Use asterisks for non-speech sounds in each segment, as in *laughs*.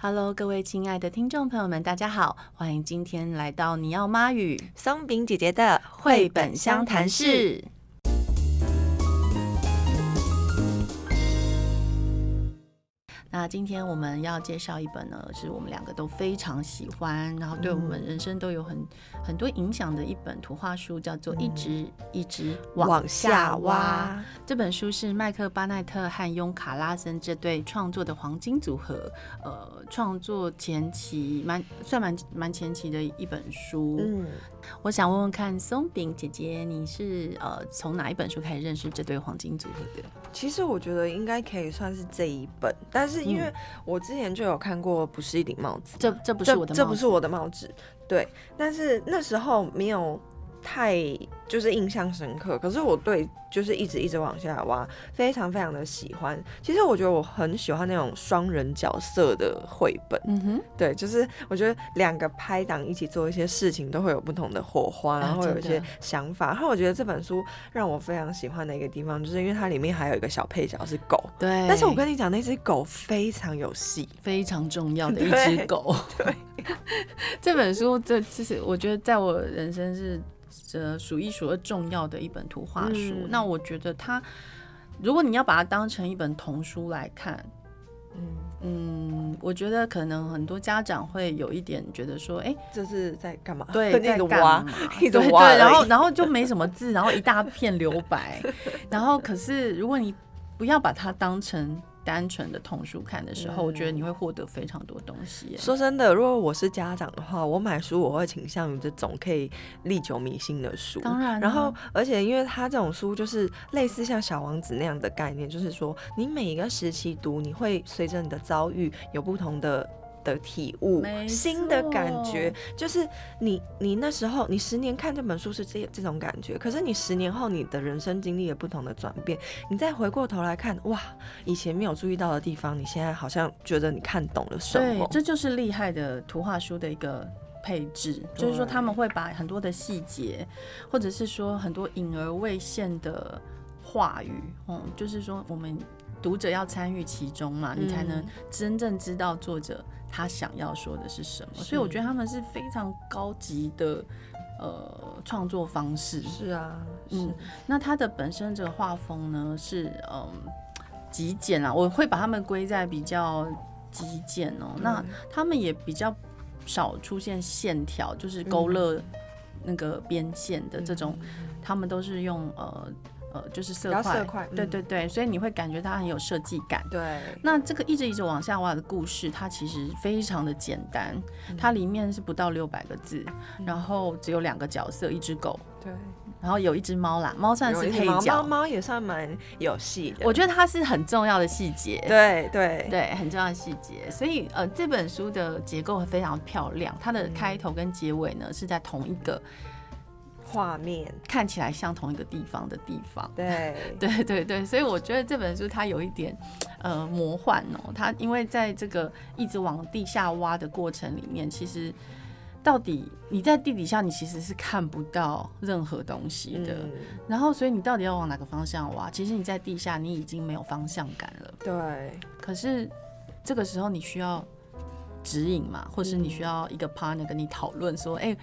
Hello，各位亲爱的听众朋友们，大家好，欢迎今天来到尼奥妈与松饼姐姐的绘本相谈室。那今天我们要介绍一本呢，是我们两个都非常喜欢，然后对我们人生都有很很多影响的一本图画书，叫做《一直一直往下挖》。这本书是麦克巴奈特和雍卡拉森这对创作的黄金组合，呃，创作前期蛮算蛮蛮前期的一本书。嗯，我想问问看，松饼姐姐，你是呃从哪一本书开始认识这对黄金组合的？其实我觉得应该可以算是这一本，但是。因为我之前就有看过，不是一顶帽子，这这不是我的，这不是我的帽子，对。但是那时候没有。太就是印象深刻，可是我对就是一直一直往下挖，非常非常的喜欢。其实我觉得我很喜欢那种双人角色的绘本，嗯哼，对，就是我觉得两个拍档一起做一些事情都会有不同的火花，然后有一些想法。然后我觉得这本书让我非常喜欢的一个地方，就是因为它里面还有一个小配角是狗，对。但是我跟你讲，那只狗非常有戏，非常重要的一只狗。*laughs* 对，对 *laughs* 这本书这其实我觉得在我人生是。这数一数二重要的一本图画书，嗯，那我觉得它，如果你要把它当成一本童书来看，嗯嗯，我觉得可能很多家长会有一点觉得说，哎，这是在干嘛？对，*laughs* 在干嘛？对对，然后然后就没什么字，然后一大片留白，*laughs* 然后可是如果你不要把它当成。单纯的童书看的时候，我觉得你会获得非常多东西。说真的，如果我是家长的话，我买书我会倾向于这种可以历久弥新的书。当然，然后而且因为它这种书就是类似像小王子那样的概念，就是说你每一个时期读，你会随着你的遭遇有不同的。的体悟，新的感觉，就是你，你那时候，你十年看这本书是这这种感觉，可是你十年后，你的人生经历了不同的转变，你再回过头来看，哇，以前没有注意到的地方，你现在好像觉得你看懂了什么。对，这就是厉害的图画书的一个配置，就是说他们会把很多的细节，或者是说很多隐而未现的话语，嗯，就是说我们读者要参与其中嘛，你才能真正知道作者。他想要说的是什么？所以我觉得他们是非常高级的呃创作方式。是啊，是嗯，那他的本身这个画风呢是嗯极简啊，我会把他们归在比较极简哦。那他们也比较少出现线条，就是勾勒那个边线的这种，他们都是用呃。呃，就是色块，色块，对对对，所以你会感觉它很有设计感。对，那这个一直一直往下挖的故事，它其实非常的简单，它里面是不到六百个字，然后只有两个角色，一只狗，对，然后有一只猫啦，猫算是配角，猫猫也算蛮有戏的。我觉得它是很重要的细节，对对对，很重要的细节。所以呃，这本书的结构非常漂亮，它的开头跟结尾呢是在同一个。画面看起来像同一个地方的地方，对 *laughs* 对对对，所以我觉得这本书它有一点呃魔幻哦，它因为在这个一直往地下挖的过程里面，其实到底你在地底下你其实是看不到任何东西的，嗯、然后所以你到底要往哪个方向挖？其实你在地下你已经没有方向感了，对。可是这个时候你需要指引嘛，或是你需要一个 partner 跟你讨论说，哎、欸。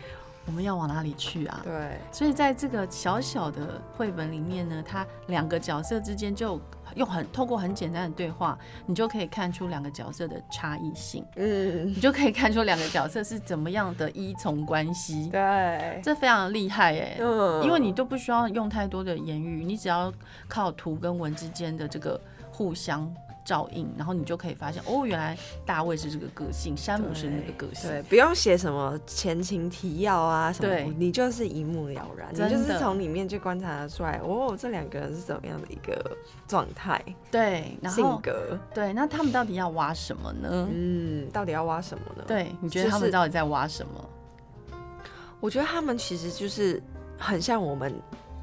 我们要往哪里去啊？对，所以在这个小小的绘本里面呢，它两个角色之间就用很透过很简单的对话，你就可以看出两个角色的差异性。嗯，你就可以看出两个角色是怎么样的依从关系。对，这非常厉害哎。嗯，因为你都不需要用太多的言语，你只要靠图跟文之间的这个互相。照应，然后你就可以发现，哦，原来大卫是这个个性，山姆是那个个性，对，不用写什么前情提要啊什么，对，你就是一目了然，你就是从里面就观察得出来，哦，这两个人是怎么样的一个状态，对，然后性格，对，那他们到底要挖什么呢？嗯，到底要挖什么呢？对，你觉得他们到底在挖什么？就是，我觉得他们其实就是很像我们。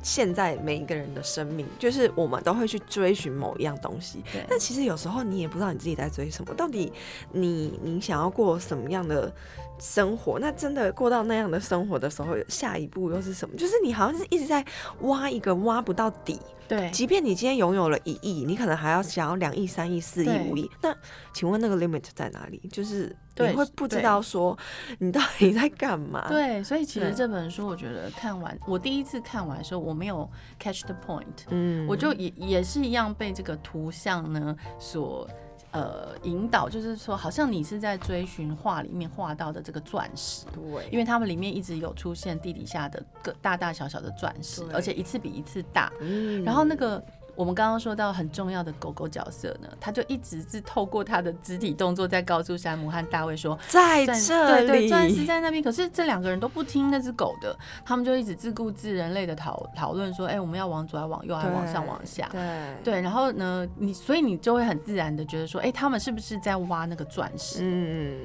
现在每一个人的生命，就是我们都会去追寻某一样东西。对。但其实有时候你也不知道你自己在追什么。到底你你想要过什么样的生活？那真的过到那样的生活的时候，下一步又是什么？就是你好像是一直在挖一个挖不到底，对，即便你今天拥有了一亿，你可能还要想要两亿、三亿、四亿、五亿。那请问那个 limit 在哪里？就是你会不知道说你到底在干嘛？对，所以其实这本书我觉得看完，我第一次看完的时候我没有 catch the point，嗯，我就也也是一样被这个图像呢所。呃，引导就是说，好像你是在追寻画里面画到的这个钻石，对，因为他们里面一直有出现地底下的各大大小小的钻石，而且一次比一次大，嗯，然后那个。我们刚刚说到很重要的狗狗角色呢，他就一直是透过他的肢体动作在告诉山姆和大卫说，在这里，对对，钻石在那边。可是这两个人都不听那只狗的，他们就一直自顾自人类的讨讨论说，哎，我们要往左还往右还往上往下？对对。然后呢，你所以你就会很自然的觉得说，哎，他们是不是在挖那个钻石？嗯。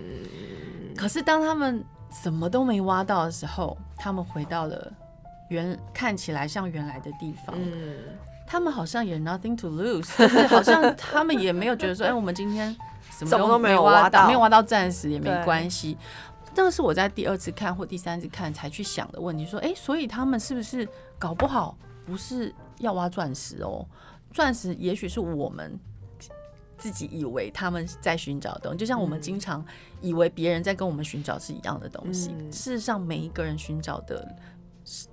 可是当他们什么都没挖到的时候，他们回到了原看起来像原来的地方。嗯。他们好像也 nothing to lose，就是好像他们也没有觉得说，哎，我们今天什么都没有挖到，没有挖到钻石也没关系。这个是我在第二次看或第三次看才去想的问题，说，哎，所以他们是不是搞不好不是要挖钻石哦？钻石也许是我们自己以为他们在寻找的东西，就像我们经常以为别人在跟我们寻找是一样的东西。事实上，每一个人寻找的。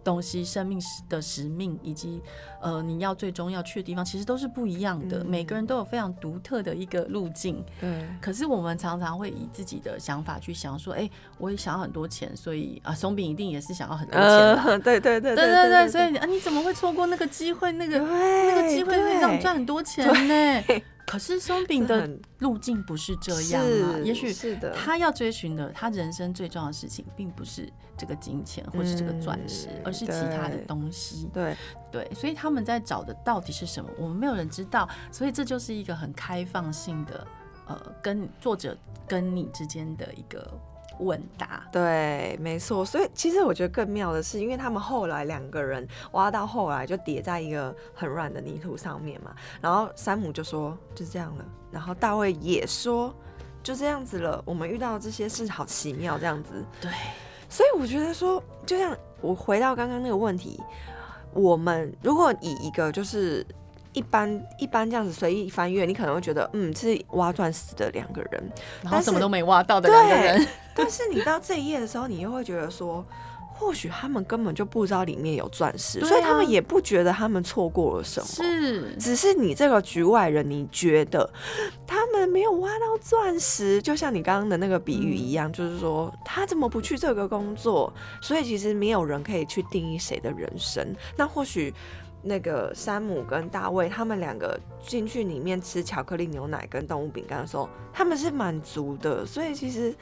东西、生命的使命，以及呃，你要最终要去的地方，其实都是不一样的。嗯、每个人都有非常独特的一个路径。对。可是我们常常会以自己的想法去想，说，哎、欸，我也想要很多钱，所以啊，松饼一定也是想要很多钱吧？呃、*laughs* 对对对对对对。所以啊，你怎么会错过那个机会？那个那个机会可以让你赚很多钱呢？可是松饼的路径不是这样啊，也许是的。他要追寻的，他人生最重要的事情，并不是这个金钱或是这个钻石，而是其他的东西。对对，所以他们在找的到底是什么？我们没有人知道，所以这就是一个很开放性的，呃，跟作者跟你之间的一个。问答，对，没错。所以其实我觉得更妙的是，因为他们后来两个人挖到后来就叠在一个很软的泥土上面嘛，然后山姆就说就这样了，然后大卫也说就这样子了。我们遇到这些事好奇妙，这样子。对，所以我觉得说，就像我回到刚刚那个问题，我们如果以一个就是。一般一般这样子随意翻阅，你可能会觉得，嗯，是挖钻石的两个人，然后什么都没挖到的两个人。*laughs* 但是你到这一页的时候，你又会觉得说，或许他们根本就不知道里面有钻石，啊，所以他们也不觉得他们错过了什么。是，只是你这个局外人，你觉得他们没有挖到钻石，就像你刚刚的那个比喻一样，嗯，就是说他怎么不去这个工作？所以其实没有人可以去定义谁的人生。那或许。那个山姆跟大卫，他们两个进去里面吃巧克力牛奶跟动物饼干的时候，他们是满足的。所以其实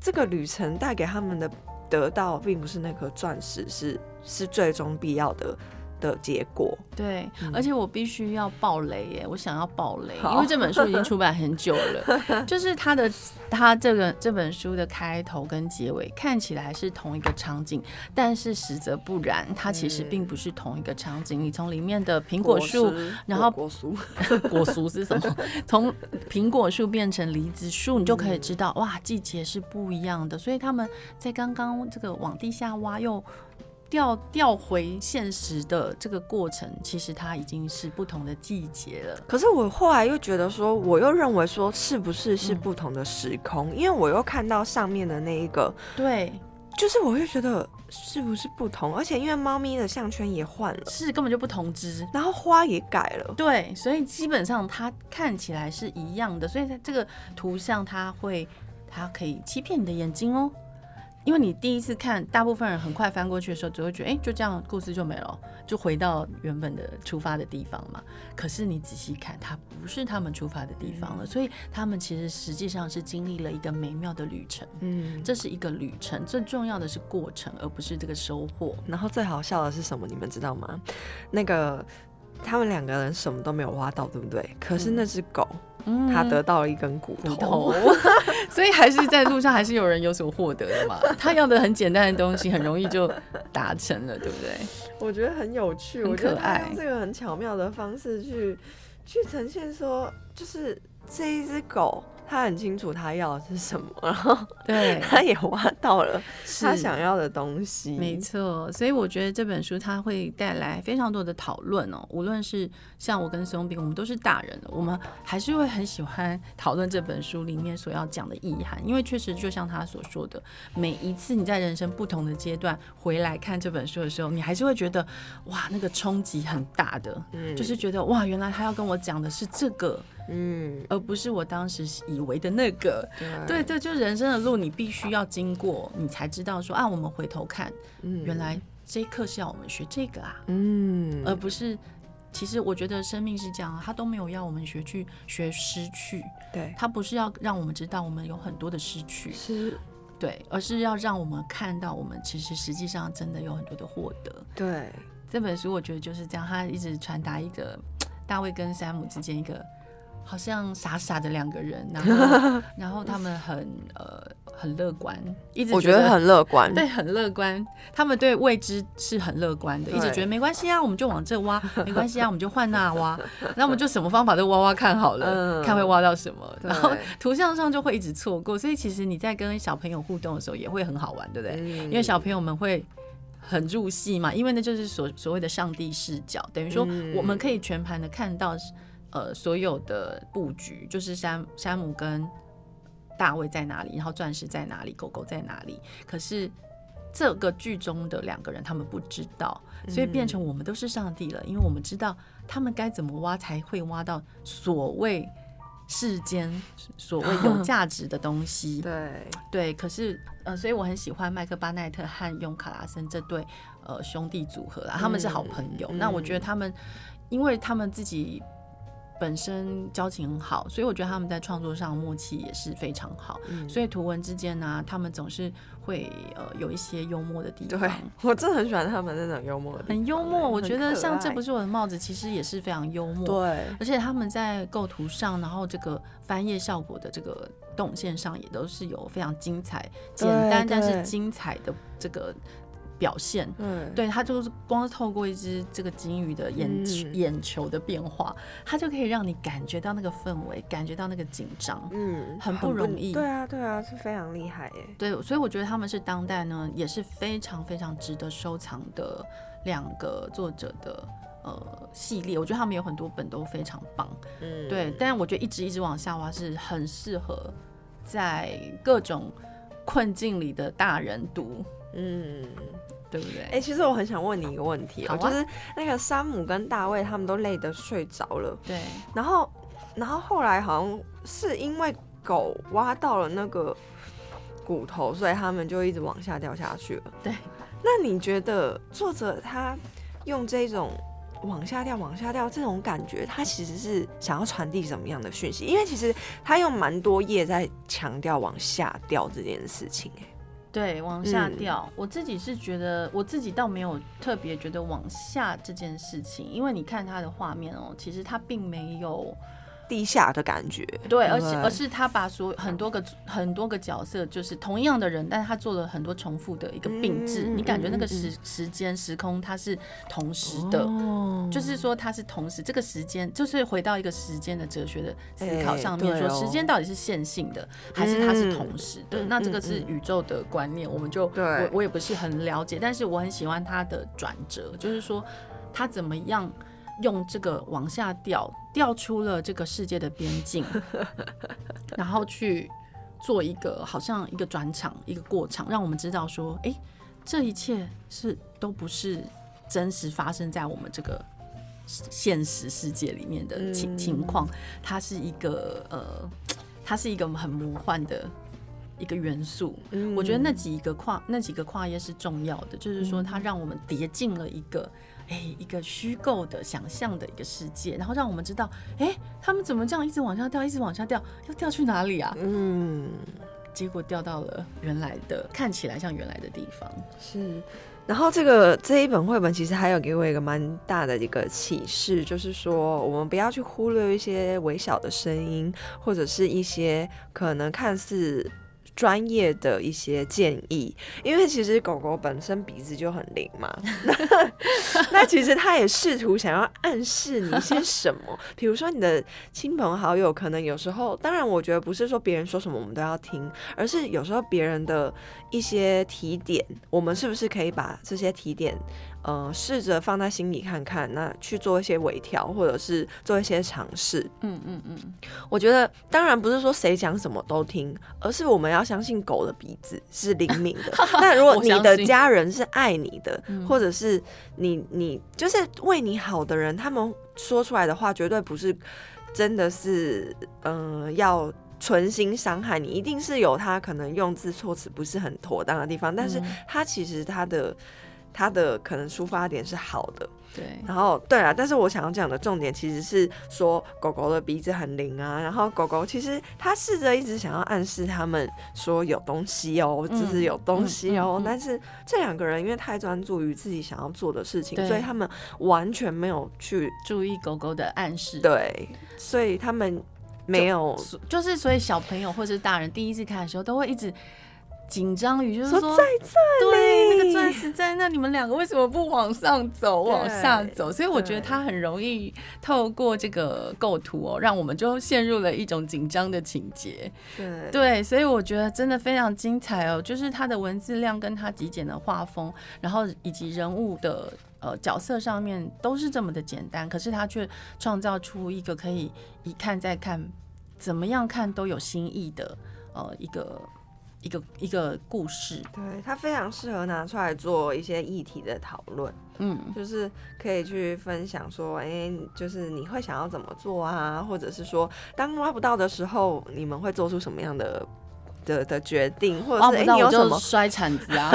这个旅程带给他们的得到，并不是那颗钻石是是最终必要的。的结果，对，而且我必须要爆雷耶！我想要爆雷，因为这本书已经出版很久了。*laughs* 就是他的他这个这本书的开头跟结尾看起来是同一个场景，但是实则不然，它其实并不是同一个场景。你从里面的苹果树，然后果树 *laughs* 果树是什么？*laughs* 从苹果树变成梨子树，你就可以知道哇，季节是不一样的。所以他们在刚刚这个往地下挖又。调调回现实的这个过程，其实它已经是不同的季节了。可是我后来又觉得说，我又认为说，是不是是不同的时空？嗯、因为我又看到上面的那一个，对，就是我又觉得是不是不同？而且因为猫咪的项圈也换了，是根本就不同只，然后花也改了，对，所以基本上它看起来是一样的。所以它这个图像，它会，它可以欺骗你的眼睛哦。因为你第一次看，大部分人很快翻过去的时候，只会觉得，哎，就这样，故事就没了，就回到原本的出发的地方嘛。可是你仔细看，它不是他们出发的地方了，所以他们其实实际上是经历了一个美妙的旅程。嗯，这是一个旅程，最重要的是过程，而不是这个收获。然后最好笑的是什么？你们知道吗？那个他们两个人什么都没有挖到，对不对？可是那只狗。嗯他得到了一根骨头，骨头 *laughs* 所以还是在路上还是有人有所获得的嘛。*laughs* 他要的很简单的东西，很容易就达成了，对不对？我觉得很有趣，很可爱，用这个很巧妙的方式去去呈现说，就是这一只狗，他很清楚他要的是什么，然后对，*laughs* 他也挖到了他想要的东西。没错，所以我觉得这本书它会带来非常多的讨论哦。无论是像我跟松饼，我们都是大人了，我们还是会很喜欢讨论这本书里面所要讲的意涵，因为确实就像他所说的，每一次你在人生不同的阶段回来看这本书的时候，你还是会觉得哇，那个冲击很大的，嗯，就是觉得哇，原来他要跟我讲的是这个。嗯，而不是我当时以为的那个，对，对，就人生的路，你必须要经过，你才知道说啊，我们回头看，嗯，原来这一课是要我们学这个啊，嗯，而不是，其实我觉得生命是这样，他都没有要我们学去学失去，对，他不是要让我们知道我们有很多的失去，是，对，而是要让我们看到我们其实实际上真的有很多的获得，对，这本书我觉得就是这样，他一直传达一个大卫跟山姆之间一个。好像傻傻的两个人，然后 *laughs* 然后他们很呃很乐观，一直我觉得很乐观，对，很乐观。他们对未知是很乐观的，一直觉得没关系啊，我们就往这挖，*laughs* 没关系啊，我们就换那挖，*laughs* 那我们就什么方法都挖挖看好了，看会挖到什么。然后图像上就会一直错过，所以其实你在跟小朋友互动的时候也会很好玩，对不对？因为小朋友们会很入戏嘛，因为那就是所所谓的上帝视角，等于说我们可以全盘的看到。呃，所有的布局就是山山姆跟大卫在哪里，然后钻石在哪里，狗狗在哪里。可是这个剧中的两个人他们不知道，所以变成我们都是上帝了，因为我们知道他们该怎么挖才会挖到所谓世间所谓有价值的东西。*laughs* 对对，可是呃，所以我很喜欢麦克巴奈特和雍卡拉森这对呃兄弟组合啦，他们是好朋友。那我觉得他们，因为他们自己。本身交情很好，所以我觉得他们在创作上默契也是非常好。嗯、所以图文之间呢、啊，他们总是会呃有一些幽默的地方。对，我真的很喜欢他们那种幽默的地方，很幽默。我觉得像这不是我的帽子，其实也是非常幽默。对，而且他们在构图上，然后这个翻页效果的这个动线上，也都是有非常精彩、简单但是精彩的这个。表现，嗯，对，他就是光是透过一只这个金鱼的眼、嗯、眼球的变化，它就可以让你感觉到那个氛围，感觉到那个紧张，嗯，很不容易。对啊，对啊，是非常厉害耶。对，所以我觉得他们是当代呢，也是非常非常值得收藏的两个作者的呃系列。我觉得他们有很多本都非常棒，嗯，对。但我觉得一直一直往下挖是很适合在各种困境里的大人读。嗯，对不对？哎、欸，其实我很想问你一个问题哦，啊、就是那个山姆跟大卫他们都累得睡着了，对。然后，然后后来好像是因为狗挖到了那个骨头，所以他们就一直往下掉下去了。对。那你觉得作者他用这种往下掉、往下掉这种感觉，他其实是想要传递什么样的讯息？因为其实他用蛮多页在强调往下掉这件事情，哎。对，往下掉。嗯、我自己是觉得，我自己倒没有特别觉得往下这件事情，因为你看他的画面哦，其实他并没有。地下的感觉，对，而且而是他把所很多个很多个角色，就是同样的人，但是他做了很多重复的一个并置，你感觉那个时时间时空它是同时的，就是说它是同时，这个时间就是回到一个时间的哲学的思考上面，说时间到底是线性的还是它是同时的？那这个是宇宙的观念，我们就我我也不是很了解，但是我很喜欢他的转折，就是说他怎么样。用这个往下掉，掉出了这个世界的边境，*laughs* 然后去做一个好像一个转场，一个过场，让我们知道说，哎，这一切是都不是真实发生在我们这个现实世界里面的情情况，它是一个呃，它是一个很魔幻的一个元素。我觉得那几个跨那几个跨页是重要的，就是说它让我们叠进了一个。哎，一个虚构的、想象的一个世界，然后让我们知道，哎，他们怎么这样一直往下掉，一直往下掉，要掉去哪里啊？嗯，结果掉到了原来的，看起来像原来的地方。是，然后这个这一本绘本其实还有给我一个蛮大的一个启示，就是说我们不要去忽略一些微小的声音，或者是一些可能看似。专业的一些建议，因为其实狗狗本身鼻子就很灵嘛，那 *laughs* 那其实它也试图想要暗示你一些什么，*laughs* 比如说你的亲朋好友，可能有时候，当然我觉得不是说别人说什么我们都要听，而是有时候别人的一些提点，我们是不是可以把这些提点。呃，试着放在心里看看，那去做一些微调，或者是做一些尝试。嗯嗯嗯，我觉得当然不是说谁讲什么都听，而是我们要相信狗的鼻子是灵敏的。*laughs* 那如果你的家人是爱你的，或者是你你就是为你好的人，他们说出来的话绝对不是真的是，嗯、呃，要存心伤害你，一定是有他可能用字措辞不是很妥当的地方，但是他其实他的。他的可能出发点是好的，对。然后，对啊，但是我想要讲的重点其实是说狗狗的鼻子很灵啊。然后狗狗其实它试着一直想要暗示他们说有东西哦，就、嗯、是有东西哦。嗯嗯嗯、但是这两个人因为太专注于自己想要做的事情，所以他们完全没有去注意狗狗的暗示。对，所以他们没有，就，就是所以小朋友或者是大人第一次看的时候都会一直。紧张于就是说，说在这里，对，那个钻石在那，你们两个为什么不往上走，往下走？所以我觉得他很容易透过这个构图哦，让我们就陷入了一种紧张的情节。对对，所以我觉得真的非常精彩哦，就是他的文字量跟他极简的画风，然后以及人物的呃角色上面都是这么的简单，可是他却创造出一个可以一看再看，怎么样看都有新意的呃一个。一个一个故事，对，它非常适合拿出来做一些议题的讨论，嗯，就是可以去分享说，哎、欸，就是你会想要怎么做啊，或者是说，当挖不到的时候，你们会做出什么样的的的决定，或者是哎、欸，你有什么摔铲子啊，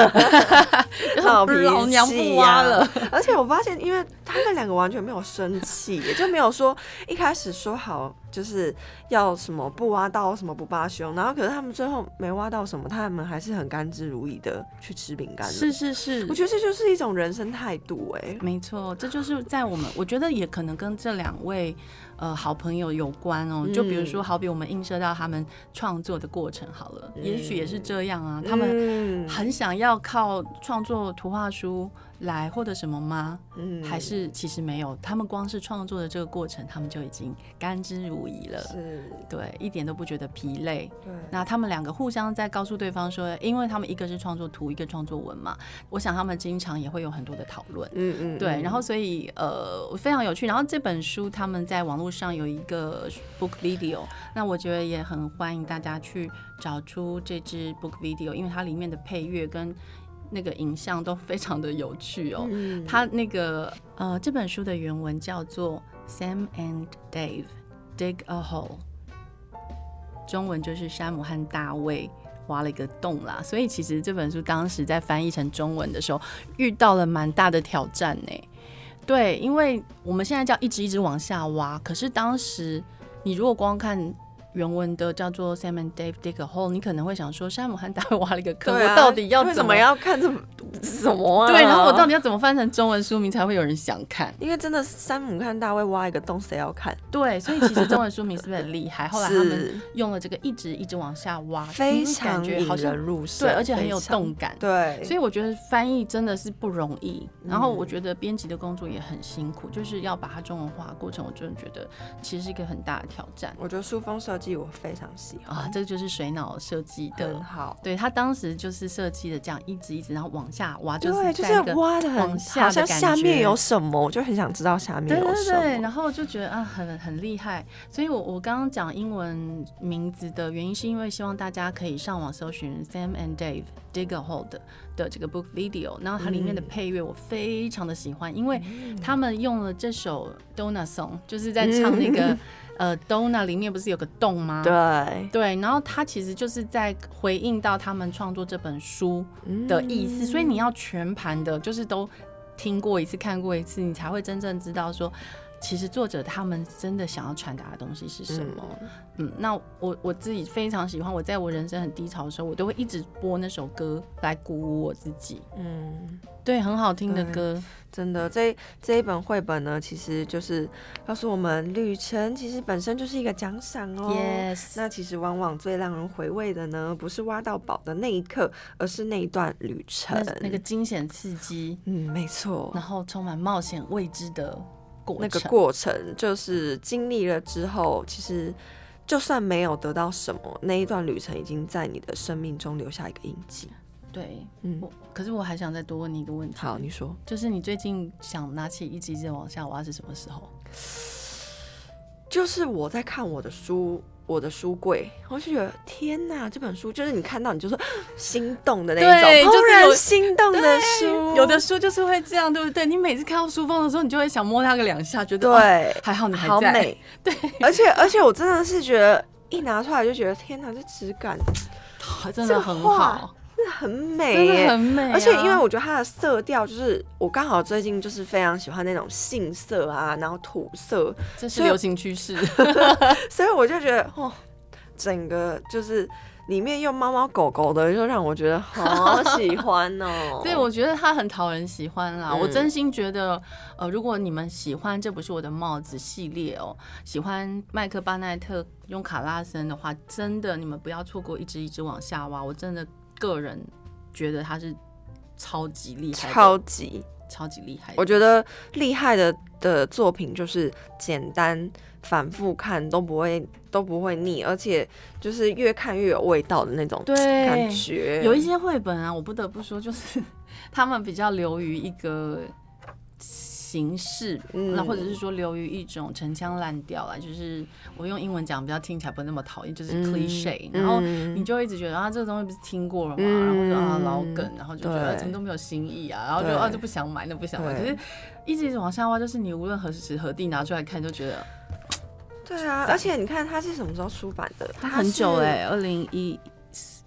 *laughs* 老脾气、啊、老娘不挖了。而且我发现，因为他们两个完全没有生气，也就没有说一开始说好。就是要什么不挖到什么不罢休，然后可是他们最后没挖到什么，他们还是很甘之如饴的去吃饼干。是是是，我觉得这就是一种人生态度哎、欸。没错，这就是在我们，我觉得也可能跟这两位呃好朋友有关哦。就比如说，好比我们映射到他们创作的过程好了，嗯、也许也是这样啊。他们很想要靠创作图画书来获得什么吗？嗯，还是其实没有，他们光是创作的这个过程，他们就已经甘之如饴了。是，对，一点都不觉得疲累。对，那他们两个互相在告诉对方说，因为他们一个是创作图，一个创作文嘛，我想他们经常也会有很多的讨论。嗯，嗯嗯，对，然后所以呃非常有趣。然后这本书他们在网络上有一个 book video，那我觉得也很欢迎大家去找出这支 book video，因为它里面的配乐跟。那个影像都非常的有趣哦。嗯、他那个呃，这本书的原文叫做 Sam and Dave dig a hole，中文就是山姆和大卫挖了一个洞啦。所以其实这本书当时在翻译成中文的时候，遇到了蛮大的挑战呢。对，因为我们现在叫一直一直往下挖，可是当时你如果光看。原文的叫做 Sam and Dave dig a hole，你可能会想说，山姆和大卫挖了一个坑，啊、我到底要怎么，怎么要看这么什么啊？对，然后我到底要怎么翻成中文书名才会有人想看？因为真的山姆看大卫挖一个洞，谁要看？对，所以其实中文书名是不是很厉害？*laughs* 后来他们用了这个一直一直往下挖，非常引人入胜，对，而且很有动感。对，所以我觉得翻译真的是不容易。然后我觉得编辑的工作也很辛苦，就是要把它中文化过程，我真的觉得其实是一个很大的挑战。我觉得书封设计我非常。啊，这个就是水脑设计的，很好。对，他当时就是设计的这样一直一直，然后往下挖，对就是就是挖的很好像下面有什么，我就很想知道下面有什么。对对对，然后就觉得啊，很很厉害。所以我我刚刚讲英文名字的原因，是因为希望大家可以上网搜寻 Sam and Dave Dig a Hole 的这个 book video，然后它里面的配乐我非常的喜欢，因为他们用了这首 Donna Song，就是在唱那个。*laughs* 呃，Donna 里面不是有个洞吗？对对，然后他其实就是在回应到他们创作这本书的意思，嗯、所以你要全盘的，就是都听过一次、看过一次，你才会真正知道说其实作者他们真的想要传达的东西是什么？嗯，嗯，那我我自己非常喜欢，我在我人生很低潮的时候，我都会一直播那首歌来鼓舞我自己。嗯，对，很好听的歌，真的。这这一本绘本呢，其实就是告诉我们，旅程其实本身就是一个奖赏哦。Yes。那其实往往最让人回味的呢，不是挖到宝的那一刻，而是那一段旅程，那，那个惊险刺激。嗯，没错。然后充满冒险未知的。那个过程就是经历了之后，其实就算没有得到什么，那一段旅程已经在你的生命中留下一个印记。对，嗯，我可是我还想再多问你一个问题。好，你说，就是你最近想拿起一直一直往下挖是什么时候？就是我在看我的书。我的书柜，我就觉得天哪，这本书就是你看到你就说心动的那种，突然心动的书，有的书就是会这样，对不对？你每次看到书封的时候，你就会想摸它个两下，觉得对、哦，还好你还在，好美，*laughs* 对。而且而且我真的是觉得一拿出来就觉得天哪，这质感 *laughs* 真的很好。真的很美，真的很美，而且因为我觉得它的色调就是我刚好最近就是非常喜欢那种杏色啊，然后土色，这是流行趋势，*laughs* 所以我就觉得哦，整个就是里面又猫猫狗狗的，就让我觉得好喜欢哦。*laughs* 对，我觉得它很讨人喜欢啦。嗯、我真心觉得，呃，如果你们喜欢这不是我的帽子系列哦，喜欢麦克巴奈特用卡拉森的话，真的你们不要错过一直一直往下挖，我真的。个人觉得他是超级厉害，超级超级厉害。我觉得厉害的的作品就是简单，反复看都不会都不会腻，而且就是越看越有味道的那种感觉。有一些绘本啊，我不得不说，就是 *laughs* 他们比较流于一个。形式，那、嗯、或者是说流于一种陈腔滥调啊，就是我用英文讲比较听起来不那么讨厌，就是 cliche、嗯。然后你就一直觉得啊，这个东西不是听过了吗？嗯、然后就啊老梗，然后就觉得怎么都没有新意啊，然后就啊就不想买，那不想买。可是一直一直往下挖，就是你无论何时何地拿出来看，就觉得对啊。而且你看它是什么时候出版的？它很久哎、欸，二零一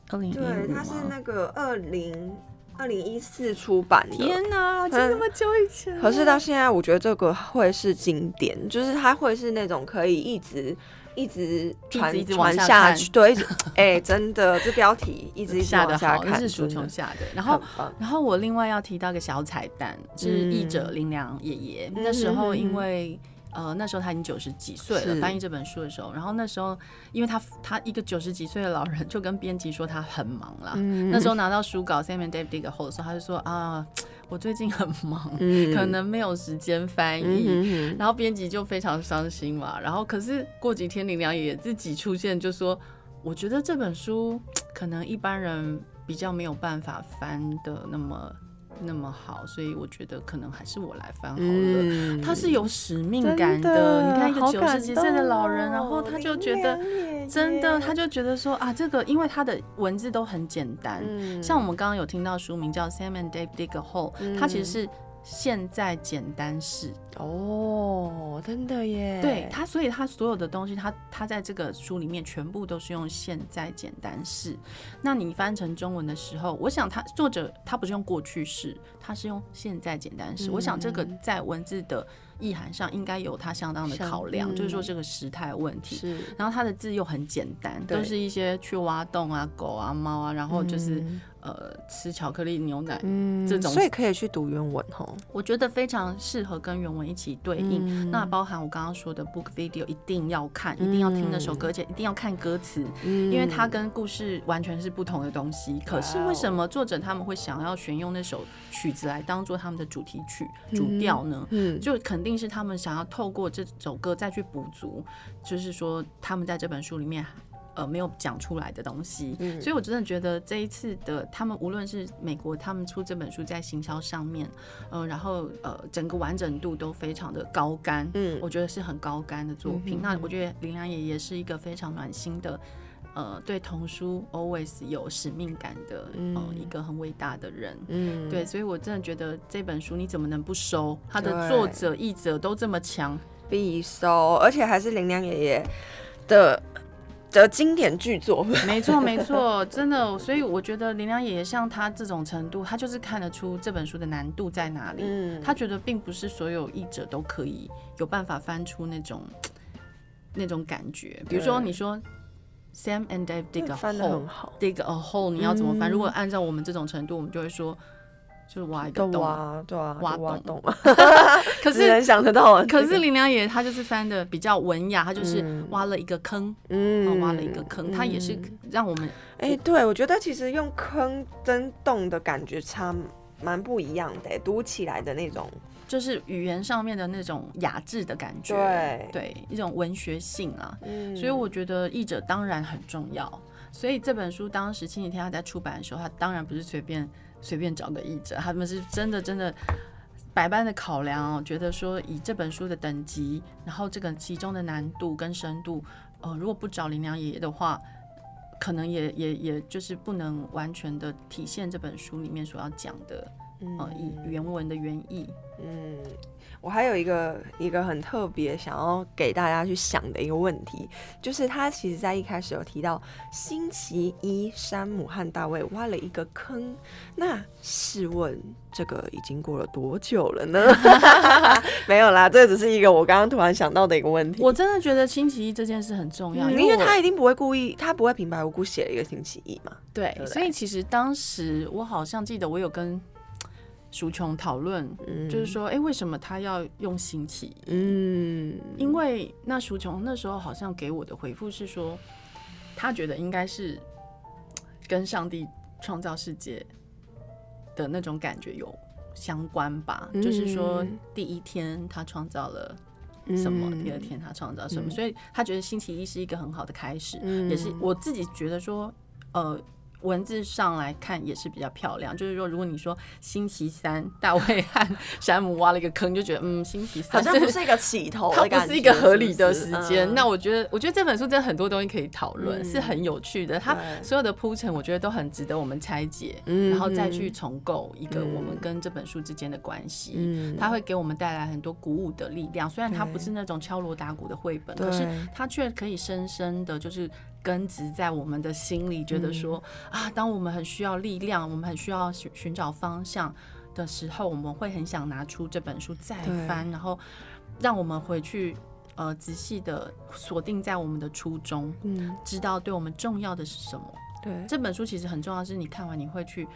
二零对，它是那个二零。二零一四出版的，天哪，这那么久以前。可是到现在，我觉得这个会是经典，就是它会是那种可以一直一直传传下去，对，一直哎、欸，真的，这标题 *laughs* 一直下看，是书穷下的。然后，然后我另外要提到一个小彩蛋，是译者林良爷爷，那时候因为。呃，那时候他已经九十几岁了，翻译这本书的时候，然后那时候，因为他他一个九十几岁的老人，就跟编辑说他很忙啦。嗯、那时候拿到书稿，Sam and Dave dig a hole 的时候，他就说啊，我最近很忙，嗯、可能没有时间翻译。嗯、然后编辑就非常伤心嘛。然后可是过几天，林良爷爷自己出现，就说，我觉得这本书可能一般人比较没有办法翻的那么。那么好，所以我觉得可能还是我来翻好了。嗯、他是有使命感的，的你看一个九十几岁的老人，然后他就觉得真的，他就觉得说啊，这个因为他的文字都很简单，嗯、像我们刚刚有听到书名叫《Sam and Dave Dig a Hole》，他其实是。现在简单式哦，真的耶！对他，所以他所有的东西，他他在这个书里面全部都是用现在简单式。那你翻成中文的时候，我想他作者他不是用过去式，他是用现在简单式。嗯、我想这个在文字的意涵上应该有他相当的考量，嗯、就是说这个时态问题。是，然后他的字又很简单，都是一些去挖洞啊、狗啊、猫啊，然后就是。嗯呃，吃巧克力牛奶，嗯，这种，所以可以去读原文哦。我觉得非常适合跟原文一起对应。嗯、那包含我刚刚说的 book video，一定要看，嗯、一定要听那首歌，而且一定要看歌词，嗯、因为它跟故事完全是不同的东西。嗯、可是为什么作者他们会想要选用那首曲子来当做他们的主题曲、主调呢？嗯，就肯定是他们想要透过这首歌再去补足，就是说他们在这本书里面。呃，没有讲出来的东西，嗯、所以我真的觉得这一次的他们，无论是美国他们出这本书在行销上面，呃，然后呃，整个完整度都非常的高干，嗯，我觉得是很高干的作品。嗯、那我觉得林良爷爷是一个非常暖心的，呃，对童书 always 有使命感的，嗯、呃，一个很伟大的人，嗯，对，所以我真的觉得这本书你怎么能不收？他的作者、译者都这么强，必收，而且还是林良爷爷的。的经典巨作。*laughs* 没错没错，真的，所以我觉得林良爷爷像他这种程度，他就是看得出这本书的难度在哪里。嗯，他觉得并不是所有译者都可以有办法翻出那种那种感觉。比如说你说 Sam and Dave dig a hole，dig a hole，你要怎么翻？如果按照我们这种程度，我们就会说。就是挖一个洞，挖对啊，挖挖洞。*laughs* *laughs* 可是能想得到，可是林良也他就是翻的比较文雅，他就是挖了一个坑，嗯，挖了一个坑，他也是让我们哎，对我觉得其实用坑跟洞的感觉差蛮不一样的，读起来的那种。就是语言上面的那种雅致的感觉，对。对，一种文学性啊，所以我觉得译者当然很重要。所以这本书当时亲子天他在出版的时候，他当然不是随便。随便找个译者，他们是真的真的百般的考量哦，觉得说以这本书的等级，然后这个其中的难度跟深度，呃，如果不找林良爷爷的话，可能也也也就是不能完全的体现这本书里面所要讲的，呃，以原文的原意，嗯。我还有一个一个很特别想要给大家去想的一个问题，就是他其实在一开始有提到星期一山姆和大卫挖了一个坑，那试问这个已经过了多久了呢？*laughs* 没有啦，这只是一个我刚刚突然想到的一个问题。我真的觉得星期一这件事很重要，嗯、因为他一定不会故意，他不会平白无故写了一个星期一嘛。对，所以其实当时我好像记得我有跟。淑琼讨论，就是说，哎、欸，为什么他要用星期一？嗯，因为那淑琼那时候好像给我的回复是说，他觉得应该是跟上帝创造世界的那种感觉有相关吧。嗯、就是说，第一天他创造了什么，嗯、第二天他创造什么，嗯、所以他觉得星期一是一个很好的开始，嗯、也是我自己觉得说，呃。文字上来看也是比较漂亮，就是说，如果你说星期三大卫和山姆挖了一个坑，就觉得嗯，星期三好像不是一个起头，它不是一个合理的时间。那我觉得，我觉得这本书真的很多东西可以讨论，是很有趣的。它所有的铺陈，我觉得都很值得我们拆解，然后再去重构一个我们跟这本书之间的关系。它会给我们带来很多鼓舞的力量。虽然它不是那种敲锣打鼓的绘本，可是它却可以深深的，就是。根植在我们的心里，觉得说、嗯、啊，当我们很需要力量，我们很需要寻寻找方向的时候，我们会很想拿出这本书再翻，然后让我们回去呃仔细的锁定在我们的初衷，嗯，知道对我们重要的是什么。对，这本书其实很重要，是你看完你会去。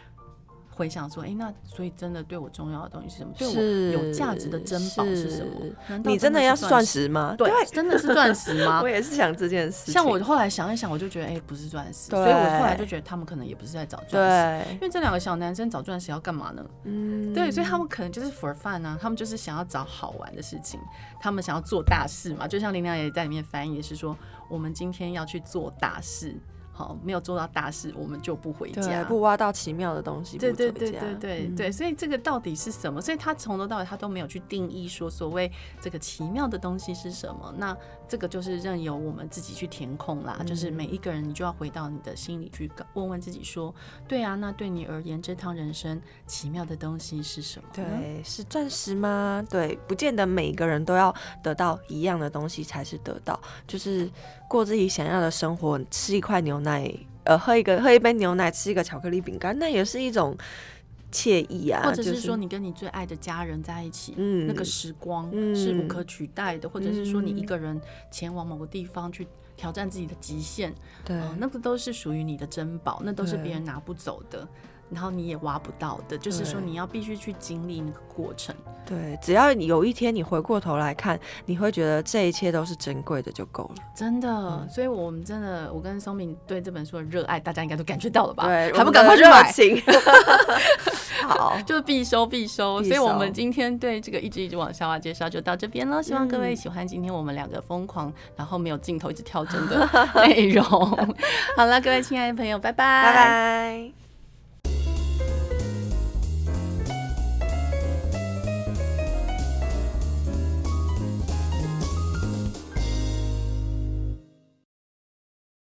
回想说，哎、欸，那所以真的对我重要的东西是什么？对我有价值的珍宝是什么？你真的要钻石吗？对，真的是钻石吗？*laughs* 我也是想这件事。像我后来想一想，我就觉得，哎、欸，不是钻石。对所以我后来就觉得他们可能也不是在找钻石。对因为这两个小男生找钻石要干嘛呢？嗯，对，所以他们可能就是 for fun 啊，他们就是想要找好玩的事情，他们想要做大事嘛。就像林良也在里面翻译也是说，我们今天要去做大事。好，没有做到大事，我们就不回家，不挖到奇妙的东西。对对对对对对，所以这个到底是什么？所以他从头到尾他都没有去定义说所谓这个奇妙的东西是什么。那这个就是任由我们自己去填空啦。就是每一个人，你就要回到你的心里去问问自己说：对啊，那对你而言，这趟人生奇妙的东西是什么？对，是钻石吗？对，不见得每一个人都要得到一样的东西才是得到，就是过自己想要的生活，吃一块牛奶，呃，喝一个喝一杯牛奶，吃一个巧克力饼干，那也是一种惬意啊。或者是说，你跟你最爱的家人在一起，嗯，那个时光是无可取代的。嗯、或者是说，你一个人前往某个地方去挑战自己的极限，对、呃，那个都是属于你的珍宝，那都是别人拿不走的。然后你也挖不到的，就是说你要必须去经历那个过程。对，只要有一天你回过头来看，你会觉得这一切都是珍贵的就够了。真的，嗯、所以我们真的，我跟松明对这本书的热爱，大家应该都感觉到了吧？对，还不赶快去买？*laughs* *laughs* 好，就是必收必收。所以我们今天对这个一直一直往下挖介绍就到这边了。希望各位喜欢今天我们两个疯狂，然后没有镜头一直跳针的 *laughs* 内容。好了，各位亲爱的朋友，拜拜，拜拜。